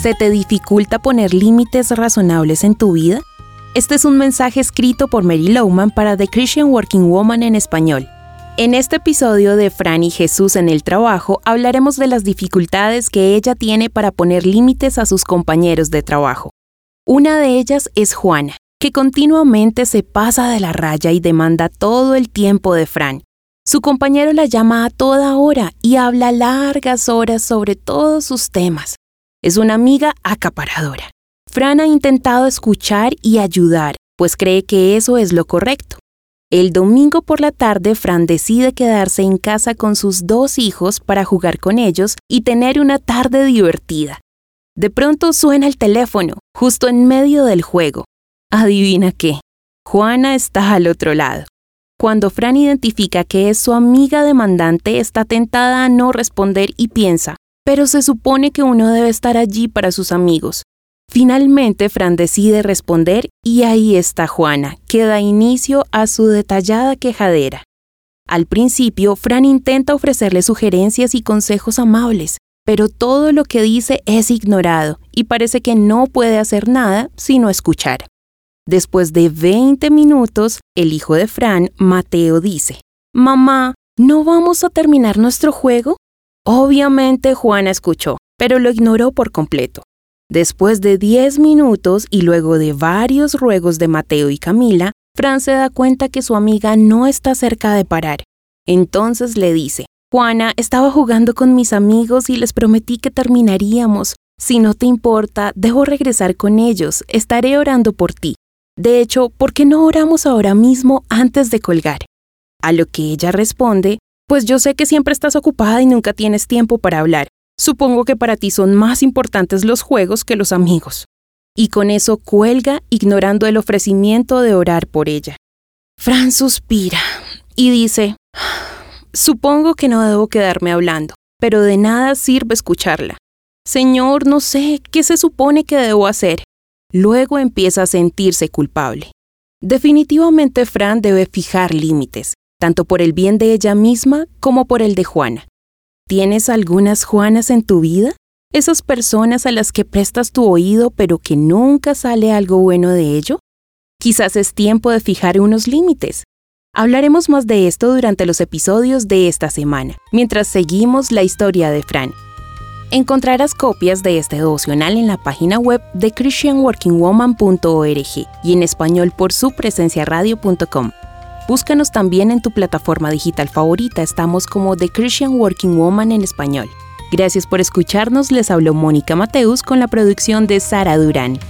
¿Se te dificulta poner límites razonables en tu vida? Este es un mensaje escrito por Mary Lowman para The Christian Working Woman en español. En este episodio de Fran y Jesús en el trabajo hablaremos de las dificultades que ella tiene para poner límites a sus compañeros de trabajo. Una de ellas es Juana, que continuamente se pasa de la raya y demanda todo el tiempo de Fran. Su compañero la llama a toda hora y habla largas horas sobre todos sus temas. Es una amiga acaparadora. Fran ha intentado escuchar y ayudar, pues cree que eso es lo correcto. El domingo por la tarde, Fran decide quedarse en casa con sus dos hijos para jugar con ellos y tener una tarde divertida. De pronto suena el teléfono, justo en medio del juego. Adivina qué. Juana está al otro lado. Cuando Fran identifica que es su amiga demandante, está tentada a no responder y piensa, pero se supone que uno debe estar allí para sus amigos. Finalmente, Fran decide responder y ahí está Juana, que da inicio a su detallada quejadera. Al principio, Fran intenta ofrecerle sugerencias y consejos amables, pero todo lo que dice es ignorado y parece que no puede hacer nada sino escuchar. Después de 20 minutos, el hijo de Fran, Mateo, dice, Mamá, ¿no vamos a terminar nuestro juego? Obviamente Juana escuchó, pero lo ignoró por completo. Después de 10 minutos y luego de varios ruegos de Mateo y Camila, Fran se da cuenta que su amiga no está cerca de parar. Entonces le dice, Juana, estaba jugando con mis amigos y les prometí que terminaríamos. Si no te importa, debo regresar con ellos, estaré orando por ti. De hecho, ¿por qué no oramos ahora mismo antes de colgar? A lo que ella responde, pues yo sé que siempre estás ocupada y nunca tienes tiempo para hablar. Supongo que para ti son más importantes los juegos que los amigos. Y con eso cuelga, ignorando el ofrecimiento de orar por ella. Fran suspira y dice, supongo que no debo quedarme hablando, pero de nada sirve escucharla. Señor, no sé, ¿qué se supone que debo hacer? Luego empieza a sentirse culpable. Definitivamente Fran debe fijar límites, tanto por el bien de ella misma como por el de Juana. ¿Tienes algunas Juanas en tu vida? Esas personas a las que prestas tu oído pero que nunca sale algo bueno de ello? Quizás es tiempo de fijar unos límites. Hablaremos más de esto durante los episodios de esta semana, mientras seguimos la historia de Fran. Encontrarás copias de este devocional en la página web de christianworkingwoman.org y en español por su presencia radio.com. Búscanos también en tu plataforma digital favorita, estamos como The Christian Working Woman en español. Gracias por escucharnos, les habló Mónica Mateus con la producción de Sara Durán.